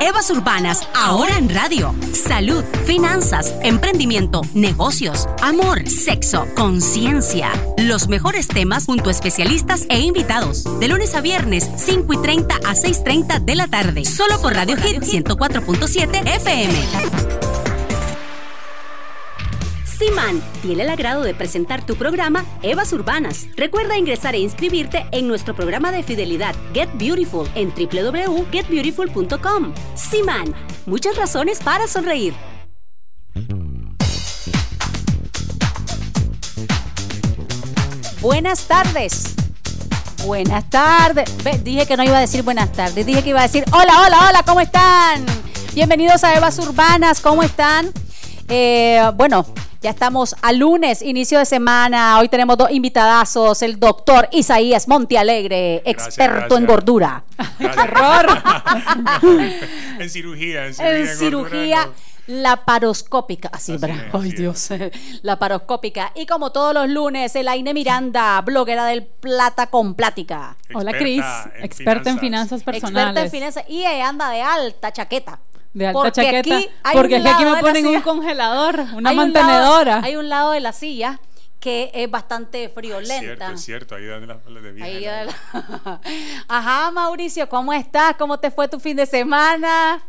Evas Urbanas, ahora en radio. Salud, finanzas, emprendimiento, negocios, amor, sexo, conciencia. Los mejores temas junto a especialistas e invitados. De lunes a viernes, 5 y 30 a 6.30 de la tarde. Solo por Radio Hit 104.7 FM. Siman tiene el agrado de presentar tu programa Evas Urbanas. Recuerda ingresar e inscribirte en nuestro programa de fidelidad Get Beautiful en www.getbeautiful.com. Siman, muchas razones para sonreír. Buenas tardes. Buenas tardes. dije que no iba a decir buenas tardes, dije que iba a decir hola, hola, hola, ¿cómo están? Bienvenidos a Evas Urbanas, ¿cómo están? Eh, bueno, ya estamos a lunes, inicio de semana. Hoy tenemos dos invitadazos. El doctor Isaías Montealegre, experto en gordura. Error. en cirugía, en cirugía. En cirugía. Laparoscópica, así, así Ay, Dios, laparoscópica. Y como todos los lunes, Elaine Miranda, bloguera del Plata con Plática. Hola, Cris, experta en finanzas personales. Experta en finanzas y anda de alta chaqueta de alta chaqueta. porque aquí me ponen un congelador, una mantenedora. hay un lado de la silla que es bastante friolenta. Es cierto, es cierto, ahí de Ajá, Mauricio, ¿cómo estás? ¿Cómo te fue tu fin de semana?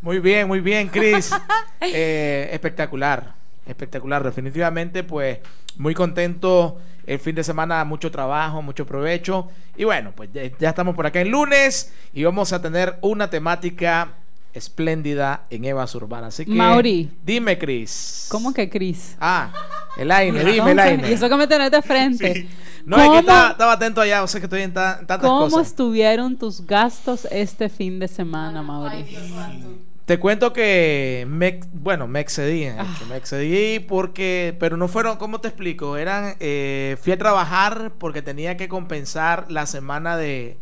Muy bien, muy bien, Cris. Eh, espectacular, espectacular. Definitivamente, pues muy contento. El fin de semana, mucho trabajo, mucho provecho. Y bueno, pues ya estamos por acá en lunes y vamos a tener una temática espléndida en Evas Urbanas. Así que, Mauri. Dime, Cris. ¿Cómo que Cris? Ah, el aire, dime, el aire. Y eso que me tenés de frente. No, es que estaba, atento allá, o sea que estoy en tantas cosas. ¿Cómo estuvieron tus gastos este fin de semana, Mauri? Te cuento que me, bueno, me excedí, ah. me excedí porque, pero no fueron, ¿cómo te explico? Eran, eh, fui a trabajar porque tenía que compensar la semana de,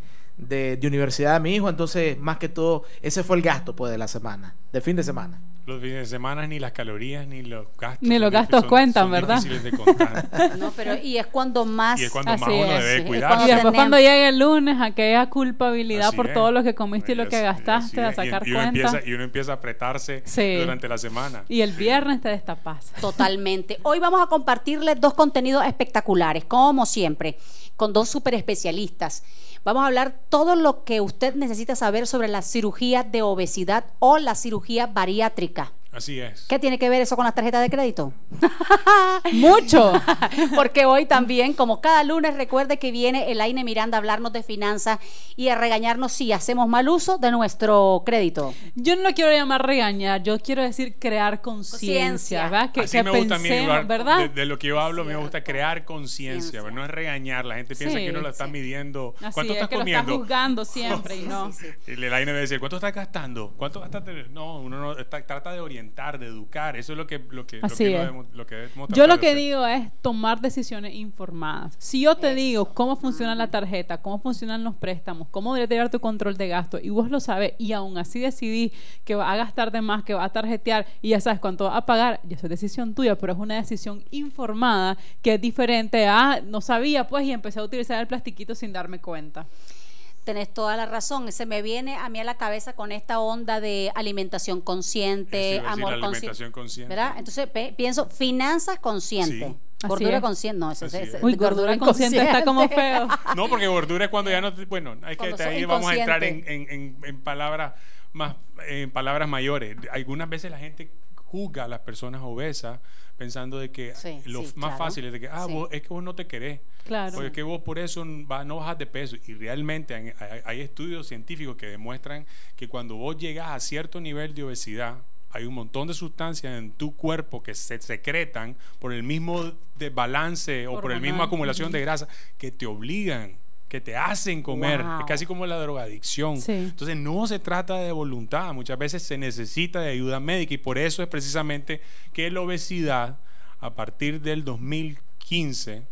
de, universidad de mi hijo, entonces más que todo ese fue el gasto pues de la semana, de fin de semana. Los fines de semana ni las calorías ni los gastos. Ni los gastos cuentan, ¿verdad? De no, pero y es cuando más. Y es cuando más uno debe cuidar. Y después cuando llegue el lunes, aquella culpabilidad por todo lo que comiste y lo que gastaste, a sacar y, y cuenta. Empieza, y uno empieza a apretarse durante la semana. Y el viernes te destapas. Totalmente. Hoy vamos a compartirles dos contenidos espectaculares, como siempre, con dos super especialistas. Vamos a hablar todo lo que usted necesita saber sobre la cirugía de obesidad o la cirugía bariátrica. Así es. ¿Qué tiene que ver eso con las tarjetas de crédito? Mucho. Porque hoy también, como cada lunes, recuerde que viene Elaine Miranda a hablarnos de finanzas y a regañarnos si hacemos mal uso de nuestro crédito. Yo no lo quiero llamar regañar, yo quiero decir crear conciencia, ¿verdad? Que, Así me gusta pensemos, ¿verdad? De, lo que yo hablo, me gusta crear conciencia, no es regañar. La gente piensa que uno lo está midiendo. ¿Cuánto estás comiendo? Lo está juzgando siempre y no. Y Elaine me dice, ¿cuánto estás gastando? ¿Cuánto gastaste? No, uno no trata de orientar de educar. Eso es lo que, lo que, lo que, Yo lo que digo es tomar decisiones informadas. Si yo te digo cómo funciona la tarjeta, cómo funcionan los préstamos, cómo debe tener tu control de gasto y vos lo sabes y aún así decidí que va a gastar de más, que va a tarjetear y ya sabes cuánto va a pagar, ya es decisión tuya, pero es una decisión informada que es diferente a no sabía pues y empecé a utilizar el plastiquito sin darme cuenta. Tenés toda la razón. Se me viene a mí a la cabeza con esta onda de alimentación consciente, amor consciente. ¿Verdad? Entonces pienso finanzas conscientes. Gordura consciente, no, eso es. Uy, gordura inconsciente está como feo. No, porque gordura es cuando ya no. Bueno, hay que ahí vamos a entrar en, en, en, palabras más, en palabras mayores. Algunas veces la gente juzga a las personas obesas pensando de que lo más fácil es de que, ah, es que vos no te querés. Claro. Porque es que vos por eso no bajas de peso. Y realmente hay, estudios científicos que demuestran que cuando vos llegas a cierto nivel de obesidad, hay un montón de sustancias en tu cuerpo que se secretan por el mismo desbalance o por el mismo acumulación de grasa que te obligan que te hacen comer, es casi como la drogadicción. Entonces no se trata de voluntad, muchas veces se necesita de ayuda médica y por eso es precisamente que la obesidad a partir del 2015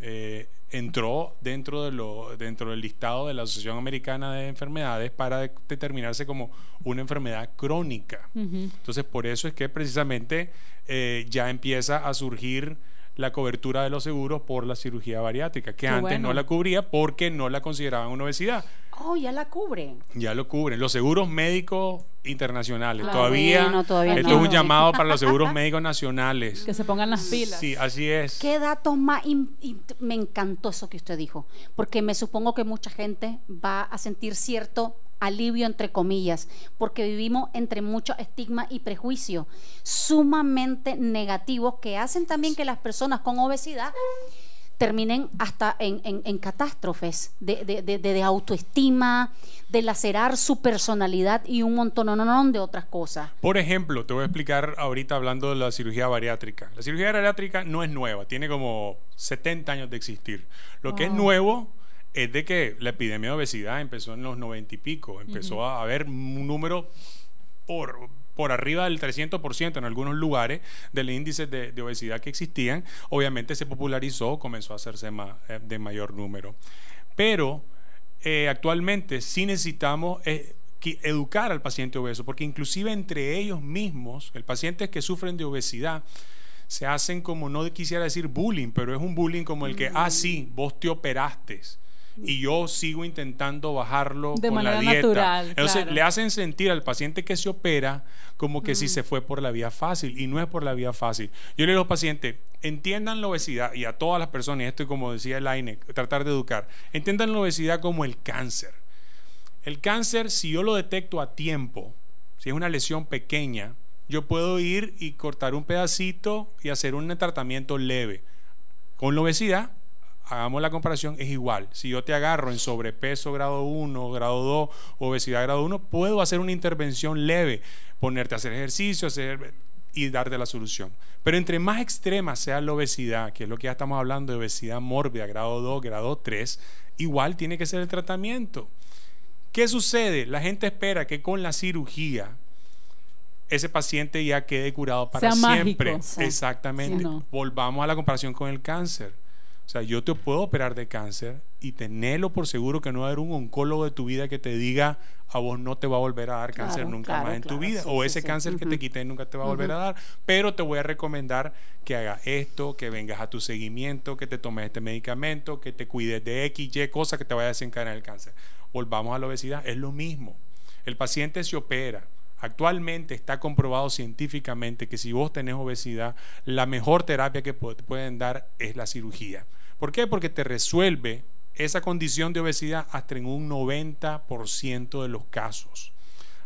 eh, entró dentro, de lo, dentro del listado de la Asociación Americana de Enfermedades para determinarse como una enfermedad crónica. Entonces por eso es que precisamente eh, ya empieza a surgir la cobertura de los seguros por la cirugía bariátrica, que antes no la cubría porque no la consideraban una obesidad. Oh, ya la cubren. Ya lo cubren. Los seguros médicos internacionales. todavía, esto es un llamado para los seguros médicos nacionales. Que se pongan las pilas. Sí, así es. ¿Qué datos más? me encantó eso que usted dijo, porque me supongo que mucha gente va a sentir cierto alivio entre comillas, porque vivimos entre mucho estigma y prejuicio sumamente negativos que hacen también que las personas con obesidad terminen hasta en, catástrofes de, de, autoestima, de lacerar su personalidad y un montón de otras cosas. Por ejemplo, te voy a explicar ahorita hablando de la cirugía bariátrica. La cirugía bariátrica no es nueva, tiene como 70 años de existir. Lo que es nuevo es de que la epidemia de obesidad empezó en los 90 y pico, empezó a haber un número por, por arriba del 300% en algunos lugares del índice de, obesidad que existían, obviamente se popularizó, comenzó a hacerse eh, de mayor número. Pero eh, actualmente sí necesitamos eh, educar al paciente obeso, porque inclusive entre ellos mismos, el paciente que sufren de obesidad, se hacen como, no quisiera decir bullying, pero es un bullying como el que, ah, sí, vos te operaste y yo sigo intentando bajarlo de con manera la dieta. Natural, Entonces le hacen sentir al paciente que se opera como que si se fue por la vía fácil y no es por la vía fácil. Yo le digo a los pacientes, entiendan la obesidad y a todas las personas, y esto como decía el AINE, tratar de educar, entiendan la obesidad como el cáncer. El cáncer, si yo lo detecto a tiempo, si es una lesión pequeña, yo puedo ir y cortar un pedacito y hacer un tratamiento leve. Con la obesidad, hagamos la comparación, es igual. Si yo te agarro en sobrepeso grado 1, grado 2, obesidad grado 1, puedo hacer una intervención leve, ponerte a hacer ejercicio hacer, y darte la solución. Pero entre más extrema sea la obesidad, que es lo que ya estamos hablando de obesidad mórbida, grado 2, grado 3, igual tiene que ser el tratamiento. ¿Qué sucede? La gente espera que con la cirugía ese paciente ya quede curado para siempre. Exactamente. Volvamos a la comparación con el cáncer o sea, yo te puedo operar de cáncer y tenerlo por seguro que no va a haber un oncólogo de tu vida que te diga a vos no te va a volver a dar cáncer nunca más en tu vida o ese cáncer que te quité nunca te va a volver a dar, pero te voy a recomendar que hagas esto, que vengas a tu seguimiento, que te tomes este medicamento, que te cuides de X, Y, cosas que te vaya a desencadenar el cáncer. Volvamos a la obesidad, es lo mismo. El paciente se opera, Actualmente está comprobado científicamente que si vos tenés obesidad, la mejor terapia que te pueden dar es la cirugía. ¿Por qué? Porque te resuelve esa condición de obesidad hasta en un 90% de los casos.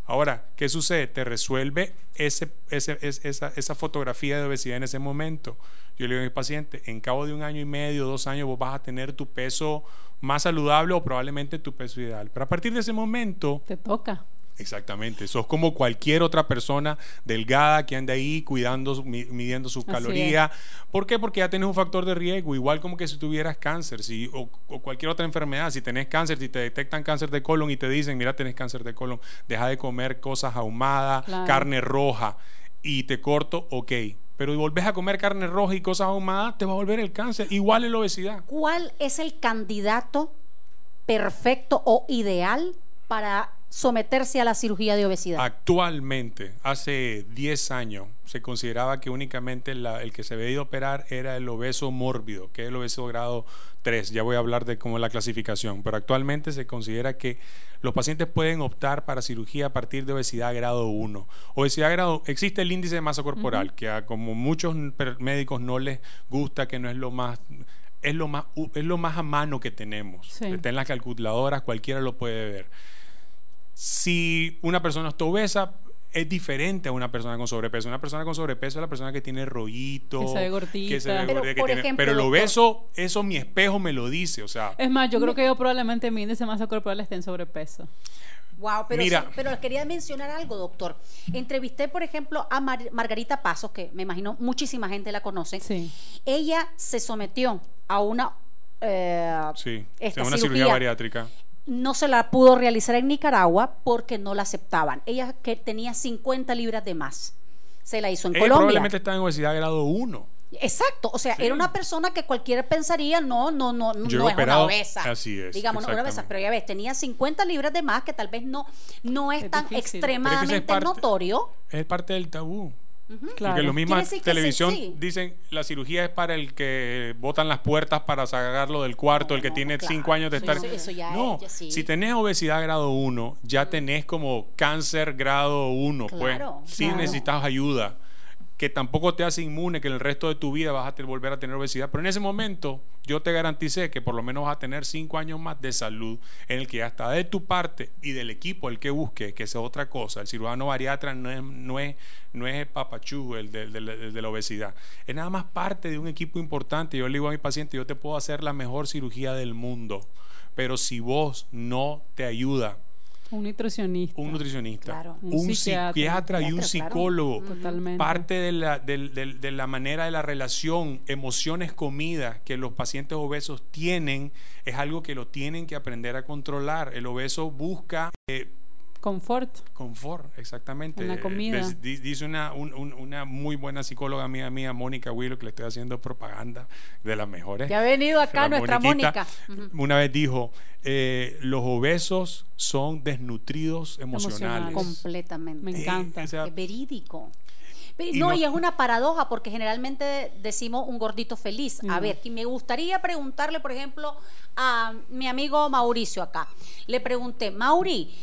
Ahora, ¿qué sucede? Te resuelve esa, esa, fotografía de obesidad en ese momento. Yo le digo a mi paciente, en cabo de un año y medio, dos años, vos vas a tener tu peso más saludable o probablemente tu peso ideal. Pero a partir de ese momento... Te toca. Exactamente, sos como cualquier otra persona delgada que anda ahí cuidando, midiendo sus calorías. ¿Por qué? Porque ya tienes un factor de riesgo, igual como que si tuvieras cáncer si, o, cualquier otra enfermedad. Si tenés cáncer, si te detectan cáncer de colon y te dicen, mira, tenés cáncer de colon, deja de comer cosas ahumadas, carne roja y te corto, ok. Pero si volvés a comer carne roja y cosas ahumadas, te va a volver el cáncer. Igual en la obesidad. ¿Cuál es el candidato perfecto o ideal para someterse a la cirugía de obesidad? Actualmente, hace 10 años, se consideraba que únicamente el que se veía operar era el obeso mórbido, que es el obeso grado 3. Ya voy a hablar de cómo es la clasificación, pero actualmente se considera que los pacientes pueden optar para cirugía a partir de obesidad grado 1. Obesidad grado, existe el índice de masa corporal, que a como muchos médicos no les gusta, que no es lo más es lo más es lo más a mano que tenemos. Está en las calculadoras, cualquiera lo puede ver si una persona está obesa, es diferente a una persona con sobrepeso. Una persona con sobrepeso es la persona que tiene rollito, que se ve gordita. pero, el obeso, eso mi espejo me lo dice, o sea. Es más, yo creo que yo probablemente mi índice de masa corporal esté en sobrepeso. Wow, pero, Mira, pero quería mencionar algo, doctor. Entrevisté, por ejemplo, a Margarita Pasos, que me imagino muchísima gente la conoce. Sí. Ella se sometió a una eh, sí, una cirugía bariátrica no se la pudo realizar en Nicaragua porque no la aceptaban. Ella que tenía 50 libras de más. Se la hizo en Colombia. Probablemente está en obesidad grado 1. Exacto, o sea, era una persona que cualquiera pensaría, no, no, no, no es una obesa. Así es. Digamos, no es una obesa, pero ya ves, tenía 50 libras de más que tal vez no, no es, tan extremadamente notorio. Es parte del tabú. Claro. Porque lo mismo televisión dicen la cirugía es para el que botan las puertas para sacarlo del cuarto, el que tiene cinco años de estar. no, si tenés obesidad grado 1, ya tenés como cáncer grado 1, pues sí necesitas ayuda que tampoco te hace inmune, que en el resto de tu vida vas a volver a tener obesidad. Pero en ese momento yo te garanticé que por lo menos vas a tener cinco años más de salud en el que hasta de tu parte y del equipo el que busque, que sea otra cosa. El cirujano bariatra no es, no es, no es el papachú, el de, de, la obesidad. Es nada más parte de un equipo importante. Yo le digo a mi paciente, yo te puedo hacer la mejor cirugía del mundo. Pero si vos no te ayuda un nutricionista. Un nutricionista. Un, psiquiatra, y un psicólogo. Parte de la, de, la manera de la relación, emociones, comida que los pacientes obesos tienen, es algo que lo tienen que aprender a controlar. El obeso busca... Eh, Confort. Confort, exactamente. En la comida. Dice una, una muy buena psicóloga mía, mía, Mónica Willow, que le estoy haciendo propaganda de las mejores. Que ha venido acá nuestra Mónica. Una vez dijo, eh, los obesos son desnutridos emocionales. Completamente. Me encanta. es verídico no, y es una paradoja porque generalmente decimos un gordito feliz. A ver, me gustaría preguntarle, por ejemplo, a mi amigo Mauricio acá. Le pregunté, Mauri,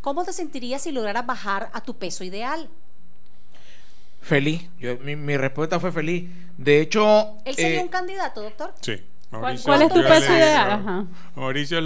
¿cómo te sentirías si lograras bajar a tu peso ideal? Feliz. mi, respuesta fue feliz. De hecho... ¿Él sería eh, un candidato, doctor? Sí. ¿Cuál, es tu peso ideal? Mauricio,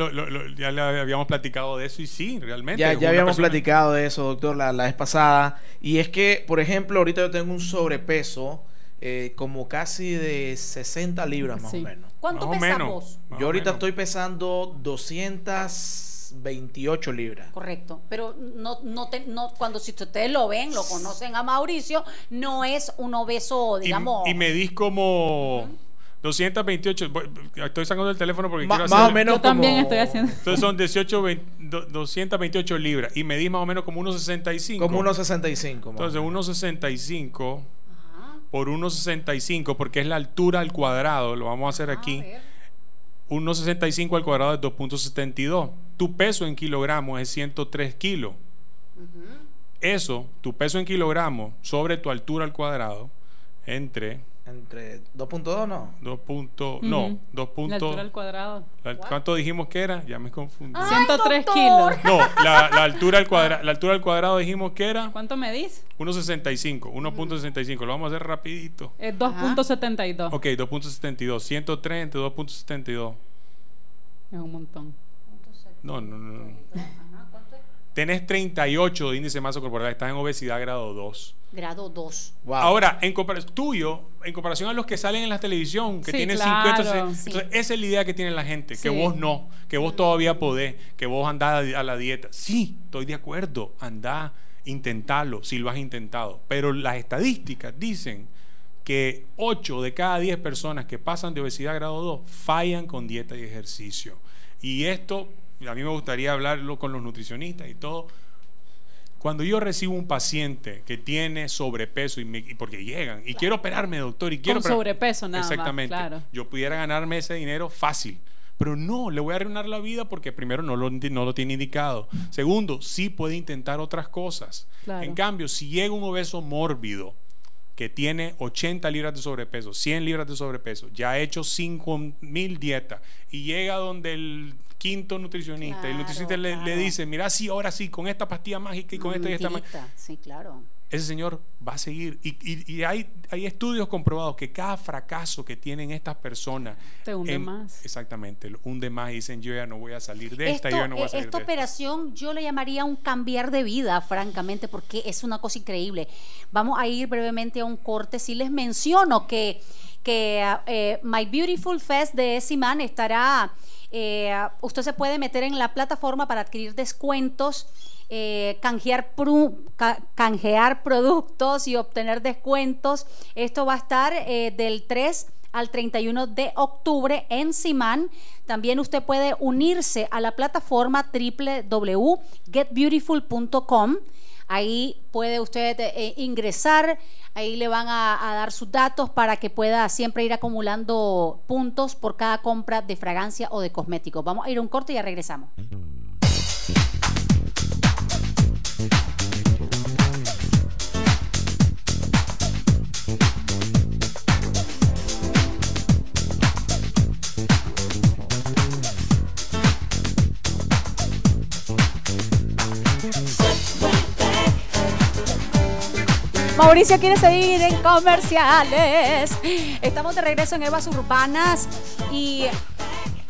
ya le habíamos platicado de eso y sí, realmente. Ya, ya habíamos platicado de eso, doctor, la, vez pasada. Y es que, por ejemplo, ahorita yo tengo un sobrepeso eh, como casi de 60 libras más o menos. ¿Cuánto pesamos? Yo ahorita estoy pesando 228 libras. Correcto, pero no, no, no cuando si ustedes lo ven, lo conocen a Mauricio, no es un obeso, digamos. Y, me medís como... 228, estoy sacando el teléfono porque quiero hacer. Más o menos Yo también estoy haciendo. Entonces son 18, 228 libras y medís más o menos como 1,65. Como 1,65. Entonces 1,65 por 1,65 porque es la altura al cuadrado, lo vamos a hacer ah, aquí. 1,65 al cuadrado es 2.72. Tu peso en kilogramos es 103 kilos. Eso, tu peso en kilogramos sobre tu altura al cuadrado, entre entre 2.2 no. 2. No, 2. La altura al cuadrado. ¿Cuánto dijimos que era? Ya me confundí. 103 kilos. No, la, altura al cuadrado, la altura al cuadrado dijimos que era. ¿Cuánto medís? 1.65. 1.65. Lo vamos a hacer rapidito. Es 2.72. Ok, 2.72. 103 entre 2.72. Es un montón. No, no, no. Tenés 38 de índice de masa corporal, estás en obesidad grado 2. Grado 2. Ahora, en comparación tuyo, en comparación a los que salen en la televisión, que tienen 50, esa es la idea que tiene la gente, que vos no, que vos todavía podés, que vos andás a la dieta. Sí, estoy de acuerdo, andá, intentalo, si lo has intentado. Pero las estadísticas dicen que 8 de cada 10 personas que pasan de obesidad grado 2 fallan con dieta y ejercicio. Y esto a mí me gustaría hablarlo con los nutricionistas y todo. Cuando yo recibo un paciente que tiene sobrepeso y, porque llegan y quiero operarme, doctor, y quiero con sobrepeso nada exactamente, claro. yo pudiera ganarme ese dinero fácil. Pero no, le voy a arruinar la vida porque primero no lo, no lo tiene indicado. Segundo, sí puede intentar otras cosas. En cambio, si llega un obeso mórbido que tiene 80 libras de sobrepeso, 100 libras de sobrepeso, ya ha hecho 5 mil dietas y llega donde el quinto nutricionista. y el nutricionista le, dice, mira, sí, ahora sí, con esta pastilla mágica y con esta y esta mágica. Sí, claro. Ese señor va a seguir. Y, hay, hay estudios comprobados que cada fracaso que tienen estas personas. Te hunde más. Exactamente, hunde más y dicen, yo ya no voy a salir de esta, yo no voy a salir Esta operación yo le llamaría un cambiar de vida, francamente, porque es una cosa increíble. Vamos a ir brevemente a un corte. Si les menciono que, que eh, My Beautiful Fest de Siman estará eh, usted se puede meter en la plataforma para adquirir descuentos, eh, canjear, canjear productos y obtener descuentos. Esto va a estar eh, del 3 al 31 de octubre en Simán. También usted puede unirse a la plataforma www.getbeautiful.com. Ahí puede usted eh, ingresar, ahí le van a, dar sus datos para que pueda siempre ir acumulando puntos por cada compra de fragancia o de cosméticos. Vamos a ir a un corte y ya regresamos. Mauricio quiere seguir en comerciales. Estamos de regreso en Evas Urbanas y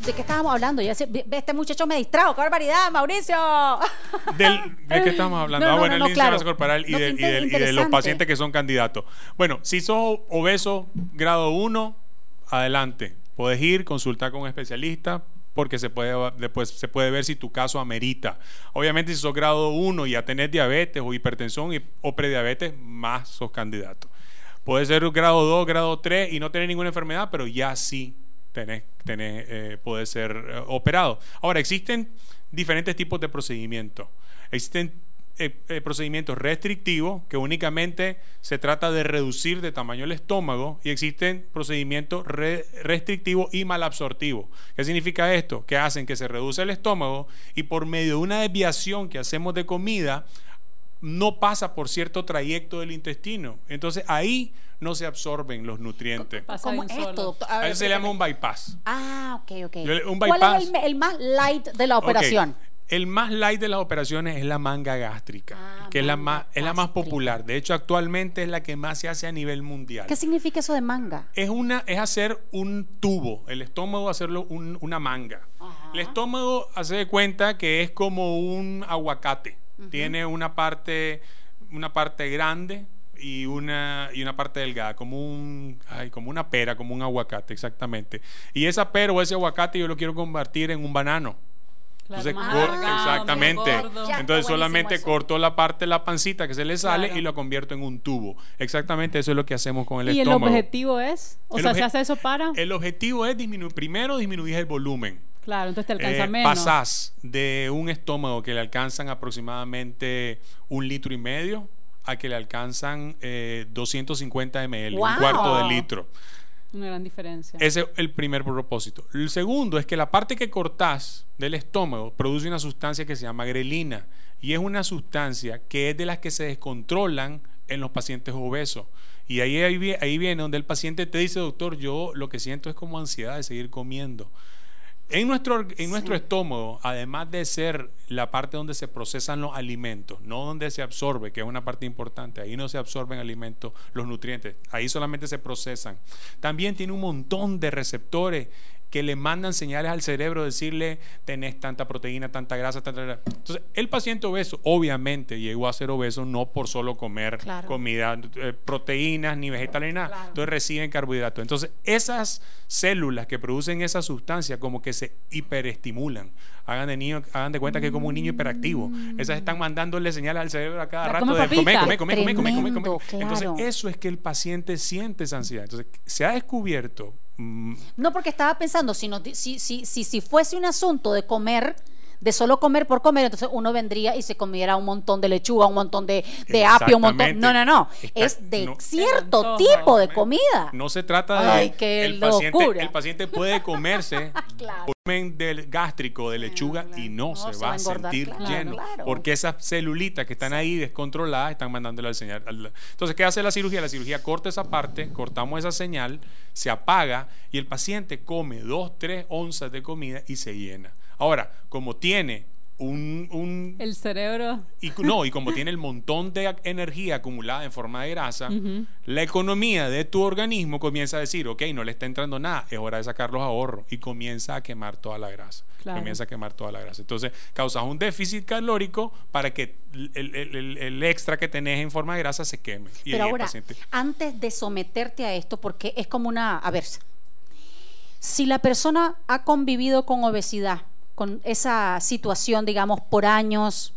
¿De qué estábamos hablando? Ya este muchacho me distrajo. ¡Qué barbaridad, Mauricio! ¿De qué estamos hablando? ah, bueno, el índice claro. corporal y, de, los pacientes que son candidatos. Bueno, si sos obeso grado 1, adelante. Puedes ir, consultar con un especialista, porque se puede, después se puede ver si tu caso amerita. Obviamente, si sos grado 1 y ya tenés diabetes o hipertensión o prediabetes, más sos candidato. Puede ser grado 2, grado 3 y no tener ninguna enfermedad, pero ya sí tenés, eh, puede ser eh, operado. Ahora, existen diferentes tipos de procedimientos. Existen eh, procedimientos restrictivos que únicamente se trata de reducir de tamaño el estómago y existen procedimientos restrictivos y malabsortivos. ¿Qué significa esto? Que hacen que se reduce el estómago y por medio de una desviación que hacemos de comida no pasa por cierto trayecto del intestino. Entonces ahí no se absorben los nutrientes. ¿Cómo es esto, doctor? eso se llama un bypass. Ah, ok, ok. ¿Cuál es el, más light de la operación? El más light de las operaciones es la manga gástrica, ah, que es la más es la más popular. De hecho, actualmente es la que más se hace a nivel mundial. ¿Qué significa eso de manga? Es una es hacer un tubo, el estómago hacerlo una manga. El estómago hace de cuenta que es como un aguacate. Tiene una parte una parte grande y una, y una parte delgada, como un ay, como una pera, como un aguacate, exactamente. Y esa pera o ese aguacate yo lo quiero convertir en un banano. Entonces, exactamente. Entonces solamente corto la parte de la pancita que se le sale y lo convierto en un tubo. Exactamente eso es lo que hacemos con el estómago. ¿Y el objetivo es? O sea, ¿se hace eso para? El objetivo es disminuir, primero disminuir el volumen. Claro, entonces te alcanza eh, menos. Pasás de un estómago que le alcanzan aproximadamente un litro y medio a que le alcanzan 250 eh, ml, un cuarto de litro. Una gran diferencia. Ese es el primer propósito. El segundo es que la parte que cortás del estómago produce una sustancia que se llama grelina y es una sustancia que es de las que se descontrolan en los pacientes obesos. Y ahí, ahí, viene donde el paciente te dice, doctor, yo lo que siento es como ansiedad de seguir comiendo. En nuestro, en nuestro estómago, además de ser la parte donde se procesan los alimentos, no donde se absorbe, que es una parte importante, ahí no se absorben alimentos, los nutrientes, ahí solamente se procesan. También tiene un montón de receptores que le mandan señales al cerebro, decirle, tenés tanta proteína, tanta grasa, tanta... grasa. Entonces, el paciente obeso obviamente llegó a ser obeso no por solo comer comida, eh, proteínas, ni vegetales, ni nada. Entonces reciben carbohidratos. Entonces, esas células que producen esa sustancia como que se hiperestimulan. Hagan de, niño, hagan de cuenta que es como un niño hiperactivo. Esas están mandándole señales al cerebro a cada rato de comer, comer, comer, comer, comer, Entonces, eso es que el paciente siente esa ansiedad. Entonces, se ha descubierto Mm. No, porque estaba pensando, si, si, si, si, si fuese un asunto de comer, de solo comer por comer, entonces uno vendría y se comiera un montón de lechuga, un montón de, de apio, un montón. No, no, no. es de cierto tipo de comida. No se trata de. Ay, qué el, paciente, el paciente puede comerse volumen del gástrico de lechuga y no, se, va a, sentir lleno. Porque esas celulitas que están ahí descontroladas están mandándole al señal. Entonces, ¿qué hace la cirugía? La cirugía corta esa parte, cortamos esa señal, se apaga y el paciente come dos, tres onzas de comida y se llena. Ahora, como tiene un, el cerebro. y no y como tiene el montón de energía acumulada en forma de grasa la economía de tu organismo comienza a decir ok no le está entrando nada es hora de sacar los ahorros y comienza a quemar toda la grasa comienza a quemar toda la grasa. Entonces causas un déficit calórico para que el, extra que tenés en forma de grasa se queme pero ahora antes de someterte a esto porque es como una a ver si la persona ha convivido con obesidad con esa situación, digamos, por años,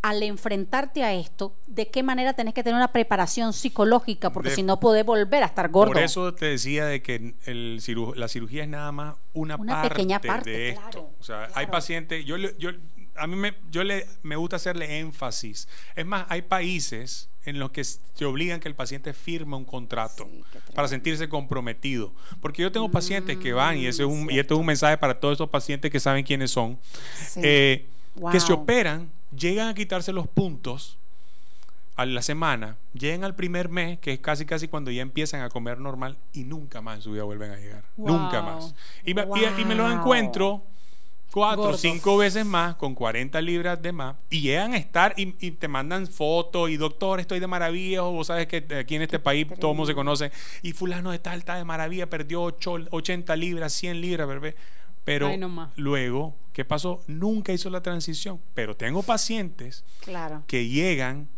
al enfrentarte a esto, ¿de qué manera tenés que tener una preparación psicológica? Porque si no podés volver a estar gordo. Por eso te decía de que el la cirugía es nada más una, parte pequeña parte de esto. o sea, hay pacientes, yo, yo a mí me, yo le, me gusta hacerle énfasis. Es más, hay países en los que te obligan que el paciente firme un contrato para sentirse comprometido. Porque yo tengo pacientes que van, y, ese es un, y esto es un mensaje para todos esos pacientes que saben quiénes son, eh, que se operan, llegan a quitarse los puntos a la semana, llegan al primer mes, que es casi casi cuando ya empiezan a comer normal, y nunca más en su vida vuelven a llegar. Nunca más. Y, y, me lo encuentro cuatro o cinco veces más con 40 libras de más y llegan a estar y, te mandan fotos y doctor estoy de maravilla o vos sabes que aquí en este país todo el mundo se conoce y fulano de tal está de maravilla perdió 80 libras 100 libras bebé. Pero luego ¿qué pasó? nunca hizo la transición pero tengo pacientes que llegan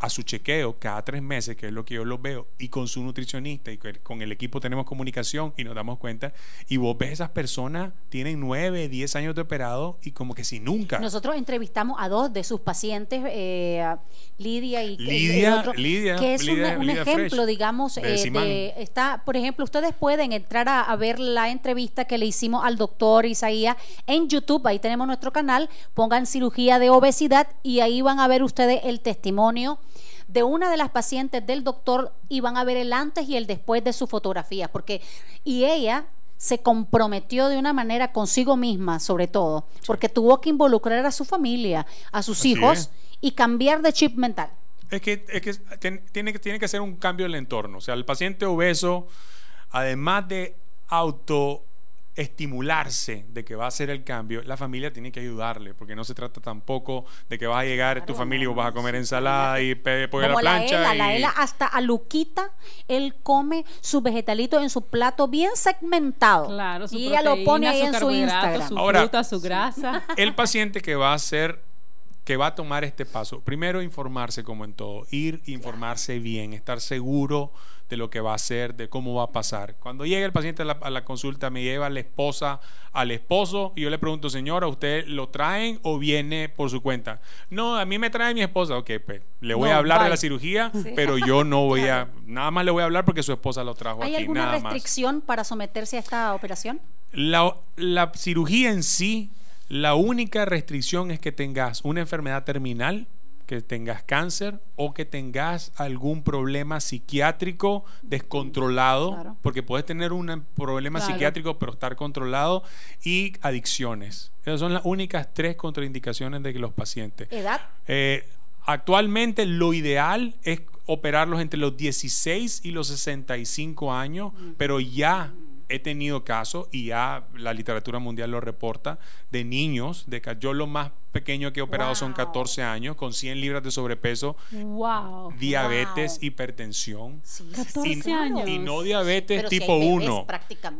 a su chequeo cada tres meses, que es lo que yo los veo, y con su nutricionista y con el equipo tenemos comunicación y nos damos cuenta, y vos ves esas personas, tienen nueve, diez años de operado y como que si nunca. Nosotros entrevistamos a dos de sus pacientes, eh, Lidia y Lidia, que es un, ejemplo, digamos, eh, está, por ejemplo, ustedes pueden entrar a, a, ver la entrevista que le hicimos al doctor Isaías en YouTube, ahí tenemos nuestro canal, pongan cirugía de obesidad y ahí van a ver ustedes el testimonio de una de las pacientes del doctor y van a ver el antes y el después de su fotografía, porque y ella se comprometió de una manera consigo misma, sobre todo, porque tuvo que involucrar a su familia, a sus hijos y cambiar de chip mental. Es que, es que tiene, tiene que ser un cambio del entorno. O sea, el paciente obeso, además de auto estimularse de que va a ser el cambio, la familia tiene que ayudarle, porque no se trata tampoco de que vas a llegar tu familia y vas a comer ensalada y pollo a la plancha. La la Ela hasta a Luquita, él come su vegetalito en su plato bien segmentado. Claro, y ella lo pone ahí en su Instagram. Su fruta, su grasa. El paciente que va a hacer que va a tomar este paso, primero informarse como en todo, ir informarse bien, estar seguro de lo que va a hacer, de cómo va a pasar. Cuando llega el paciente a la, consulta, me lleva la esposa, al esposo, y yo le pregunto, señora, ¿usted lo traen o viene por su cuenta? No, a mí me trae mi esposa. Ok, pues le voy a hablar de la cirugía, pero yo no voy a, nada más le voy a hablar porque su esposa lo trajo ¿Hay aquí. ¿Hay alguna restricción para someterse a esta operación? La, la cirugía en sí, la única restricción es que tengas una enfermedad terminal que tengas cáncer o que tengas algún problema psiquiátrico descontrolado, porque puedes tener un problema psiquiátrico pero estar controlado, y adicciones. Esas son las únicas tres contraindicaciones de los pacientes. ¿Edad? Eh, actualmente lo ideal es operarlos entre los 16 y los 65 años, pero ya he tenido casos, y ya la literatura mundial lo reporta, de niños, de yo lo más pequeño que he operado son 14 años, con 100 libras de sobrepeso, diabetes, hipertensión. 14 años. Y no diabetes tipo 1.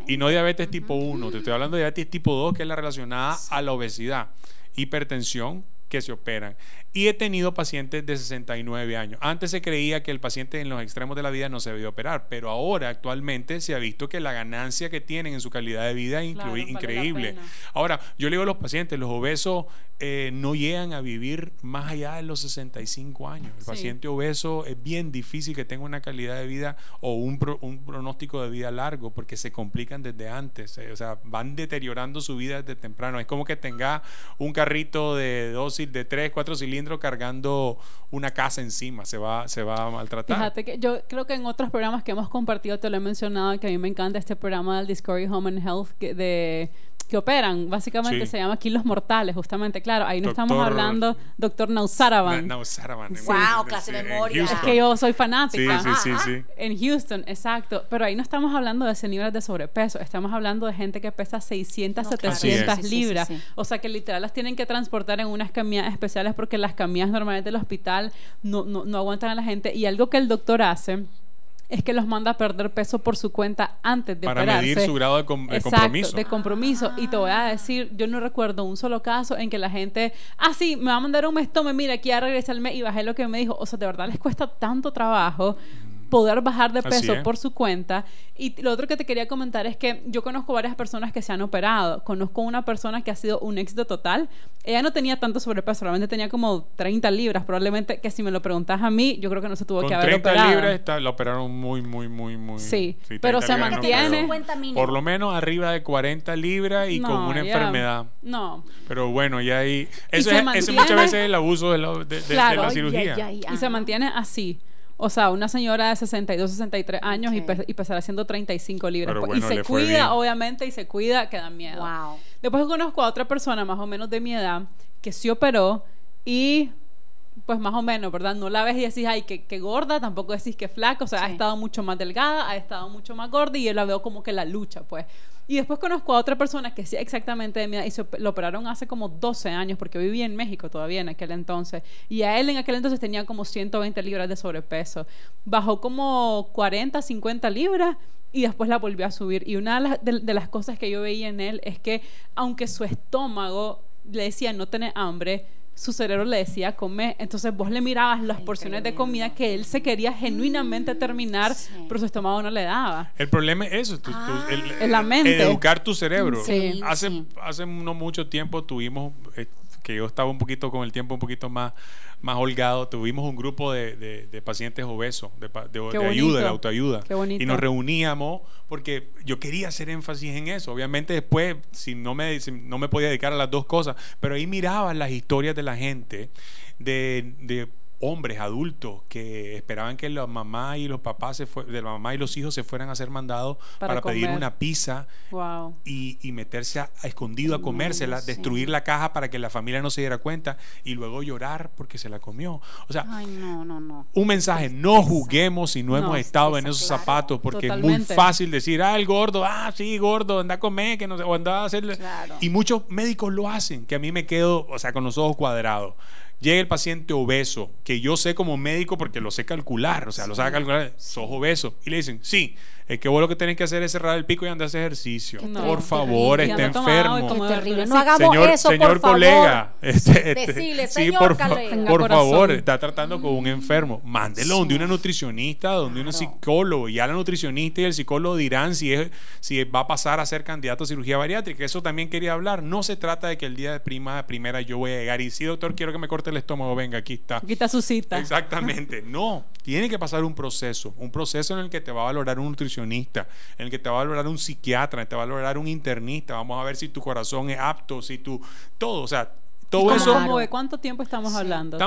Y no diabetes tipo 1. Te estoy hablando de diabetes tipo 2, que es la relacionada a la obesidad. Hipertensión, que se operan. Y he tenido pacientes de 69 años. Antes se creía que el paciente en los extremos de la vida no se debía operar, pero ahora actualmente se ha visto que la ganancia que tienen en su calidad de vida es increíble. Ahora, yo le digo a los pacientes, los obesos eh, no llegan a vivir más allá de los 65 años. El paciente obeso es bien difícil que tenga una calidad de vida o un, un pronóstico de vida largo porque se complican desde antes. Eh, o sea, van deteriorando su vida desde temprano. Es como que tenga un carrito de dos, de tres, cuatro cilindros cargando una casa encima, se va, se va a maltratar. Fíjate que yo creo que en otros programas que hemos compartido te lo he mencionado que a mí me encanta este programa del Discovery Home and Health de que operan, básicamente se llama aquí Los Mortales, justamente, claro, ahí no estamos hablando doctor Nausaraban. Nausaraban. Wow, clase de memoria. Es que yo soy fanática. Sí, sí, sí, En Houston, exacto, pero ahí no estamos hablando de ese nivel de sobrepeso, estamos hablando de gente que pesa 600, 700 libras, o sea que literal las tienen que transportar en unas camillas especiales porque las camillas normalmente del hospital no, no, no aguantan a la gente y algo que el doctor hace es que los manda a perder peso por su cuenta antes de Para medir su grado de, compromiso. de compromiso. Y te voy a decir, yo no recuerdo un solo caso en que la gente, ah, sí, me va a mandar un mes, tome, mira, aquí a regresarme y bajé lo que me dijo. O sea, de verdad les cuesta tanto trabajo poder bajar de peso por su cuenta. Y lo otro que te quería comentar es que yo conozco varias personas que se han operado. Conozco una persona que ha sido un éxito total. Ella no tenía tanto sobrepeso, solamente tenía como 30 libras. Probablemente que si me lo preguntas a mí, yo creo que no se tuvo que haber 30 libras está, la operaron muy, muy, muy, muy. Sí, pero se mantiene. por lo menos arriba de 40 libras y con una enfermedad. No. Pero bueno, ya ahí. Eso, es, muchas veces el abuso de la, de, la cirugía. y se mantiene así. O sea, una señora de 62, 63 años y, y pesar haciendo 35 libras. y se cuida, obviamente, y se cuida, que da miedo. Después conozco a otra persona más o menos de mi edad que se operó y pues más o menos, ¿verdad? No la ves y decís, ay, que, gorda, tampoco decís que flaca, o sea, ha estado mucho más delgada, ha estado mucho más gorda y yo la veo como que la lucha, pues. Y después conozco a otra persona que sí, exactamente de mi edad, y se, lo operaron hace como 12 años, porque vivía en México todavía en aquel entonces. Y a él en aquel entonces tenía como 120 libras de sobrepeso. Bajó como 40, 50 libras y después la volvió a subir. Y una de las, cosas que yo veía en él es que, aunque su estómago le decía no tener hambre, su cerebro le decía comer. Entonces vos le mirabas las porciones de comida que él se quería genuinamente terminar, pero su estómago no le daba. El problema es eso, ah. la mente. educar tu cerebro. hace, hace no mucho tiempo tuvimos, eh, que yo estaba un poquito con el tiempo un poquito más más holgado, tuvimos un grupo de, pacientes obesos, de, ayuda, de autoayuda. y nos reuníamos porque yo quería hacer énfasis en eso. Obviamente después, si no me, no me podía dedicar a las dos cosas, pero ahí miraba las historias de la gente de, de hombres adultos que esperaban que la mamá y los papás se de la mamá y los hijos se fueran a ser mandados para, pedir una pizza y, meterse a, escondido a comérsela, destruir la caja para que la familia no se diera cuenta y luego llorar porque se la comió. O sea, un mensaje, no juguemos si no, hemos estado en esos zapatos porque es muy fácil decir, ah, el gordo, ah, sí, gordo, anda a comer, que no sé, o anda a hacerle. Y muchos médicos lo hacen, que a mí me quedo, o sea, con los ojos cuadrados llega el paciente obeso, que yo sé como médico porque lo sé calcular, o sea, lo sabe calcular, sos obeso, y le dicen, sí, es que vos lo que tenés que hacer es cerrar el pico y andar a hacer ejercicio. por favor, está enfermo. terrible. No hagamos eso, señor por colega. Favor. Este, este, sí, por, por favor, está tratando con un enfermo. Mándelo donde una nutricionista, donde un psicólogo. Ya la nutricionista y el psicólogo dirán si, es, si va a pasar a ser candidato a cirugía bariátrica. Eso también quería hablar. No se trata de que el día de prima primera yo voy a llegar y sí, doctor, quiero que me corte el estómago. Venga, aquí está. Aquí está su cita. Exactamente. No, tiene que pasar un proceso. Un proceso en el que te va a valorar un nutricionista en el que te va a valorar un psiquiatra, te va a valorar un internista, vamos a ver si tu corazón es apto, si tu todo, o sea, todo eso. ¿De cuánto tiempo estamos hablando?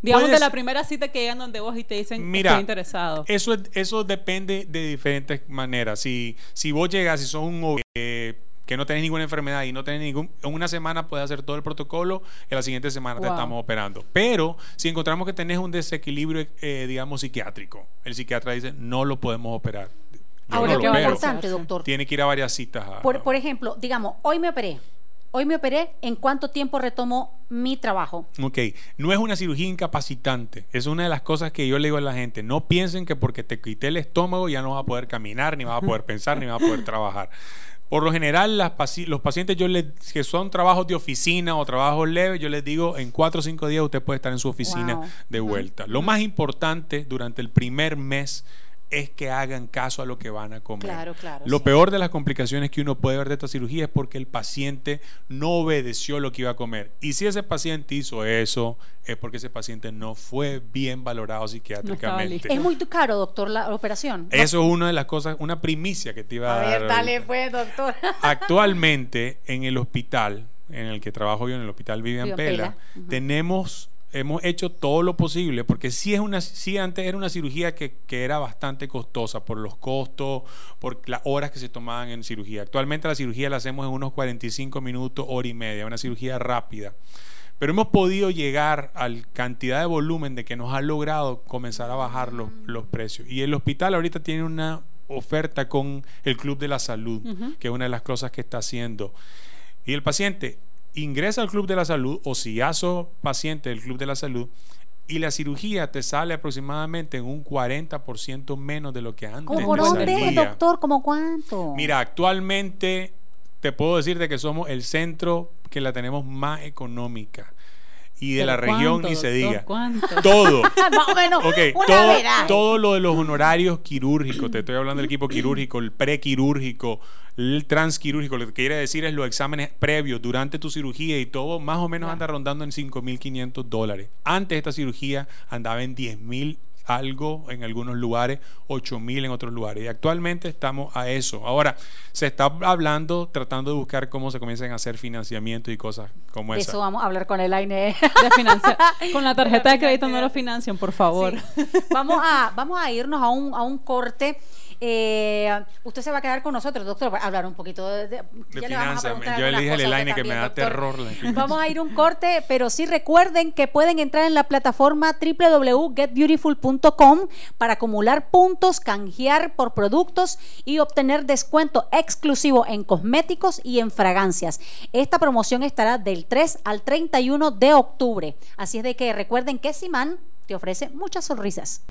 Digamos de la primera cita que llegan donde vos y te dicen Mira, estoy interesado. Eso, eso depende de diferentes maneras. Si, si vos llegas y sos un eh, que no tenés ninguna enfermedad y no tenés ningún, en una semana puedes hacer todo el protocolo, en la siguiente semana te estamos operando. Pero si encontramos que tenés un desequilibrio, eh, digamos, psiquiátrico, el psiquiatra dice, no lo podemos operar. Ahora, qué importante, doctor. Tiene que ir a varias citas. por, ejemplo, digamos, hoy me operé. Hoy me operé, ¿en cuánto tiempo retomo mi trabajo? Ok, no es una cirugía incapacitante, es una de las cosas que yo le digo a la gente, no piensen que porque te quité el estómago ya no vas a poder caminar, ni vas a poder pensar, ni vas a poder trabajar. Por lo general, los pacientes yo les, que son trabajos de oficina o trabajos leves, yo les digo, en cuatro o cinco días usted puede estar en su oficina de vuelta. Lo más importante durante el primer mes es que hagan caso a lo que van a comer. Claro, claro, lo peor de las complicaciones que uno puede ver de esta cirugía es porque el paciente no obedeció lo que iba a comer. Y si ese paciente hizo eso, es porque ese paciente no fue bien valorado psiquiátricamente. es muy caro, doctor, la operación. Eso es una de las cosas, una primicia que te iba a, a dar. ver, dale pues, doctor. Actualmente, en el hospital en el que trabajo yo, en el hospital Vivian, Pela, tenemos hemos hecho todo lo posible, porque sí, es una, sí antes era una cirugía que, que, era bastante costosa por los costos, por las horas que se tomaban en cirugía. Actualmente la cirugía la hacemos en unos 45 minutos, hora y media, una cirugía rápida. Pero hemos podido llegar a la cantidad de volumen de que nos ha logrado comenzar a bajar los, los precios. Y el hospital ahorita tiene una oferta con el Club de la Salud, que es una de las cosas que está haciendo. Y el paciente ingresa al Club de la Salud o si ya sos paciente del Club de la Salud y la cirugía te sale aproximadamente en un 40% menos de lo que antes. ¿Cómo por dónde, doctor? ¿Cómo cuánto? Mira, actualmente te puedo decir de que somos el centro que la tenemos más económica y de la región ni se diga. Todo. Más o menos. todo, todo, lo de los honorarios quirúrgicos, te estoy hablando del equipo quirúrgico, el prequirúrgico, el transquirúrgico, lo que quiere decir es los exámenes previos durante tu cirugía y todo, más o menos anda rondando en 5.500 dólares. Antes esta cirugía andaba en 10.000 algo en algunos lugares, 8 mil en otros lugares. Y actualmente estamos a eso. Ahora, se está hablando, tratando de buscar cómo se comienzan a hacer financiamiento y cosas como esa. Eso vamos a hablar con el AINE. con la tarjeta de crédito no lo financian, por favor. Vamos, a, vamos a irnos a un, a un corte. Eh, usted se va a quedar con nosotros, doctor, para hablar un poquito de, de, finanzas. Yo elige el line que me da terror. Vamos a ir un corte, pero sí recuerden que pueden entrar en la plataforma www.getbeautiful.com para acumular puntos, canjear por productos y obtener descuento exclusivo en cosméticos y en fragancias. Esta promoción estará del 3 al 31 de octubre. Así es de que recuerden que Simán te ofrece muchas sonrisas.